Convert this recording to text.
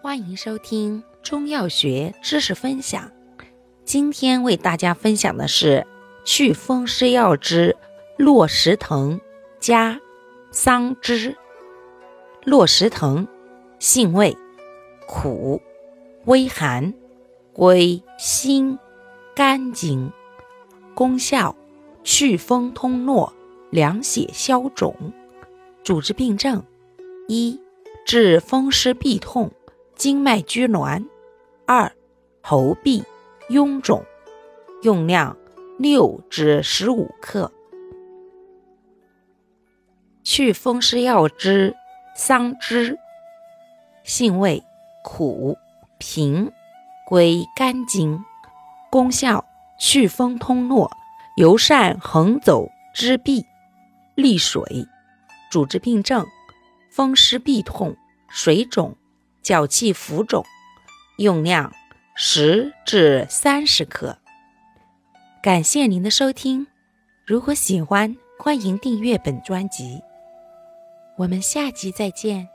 欢迎收听中药学知识分享。今天为大家分享的是祛风湿药之落石藤加桑枝。落石藤，性味苦，微寒，归心、肝经。功效：祛风通络，凉血消肿。主治病症：一、治风湿痹痛。经脉拘挛，二喉痹臃肿，用量六至十五克。祛风湿药之桑枝，性味苦平，归肝经，功效祛风通络，尤善横走之痹，利水。主治病症：风湿痹痛、水肿。脚气浮肿，用量十至三十克。感谢您的收听，如果喜欢，欢迎订阅本专辑。我们下集再见。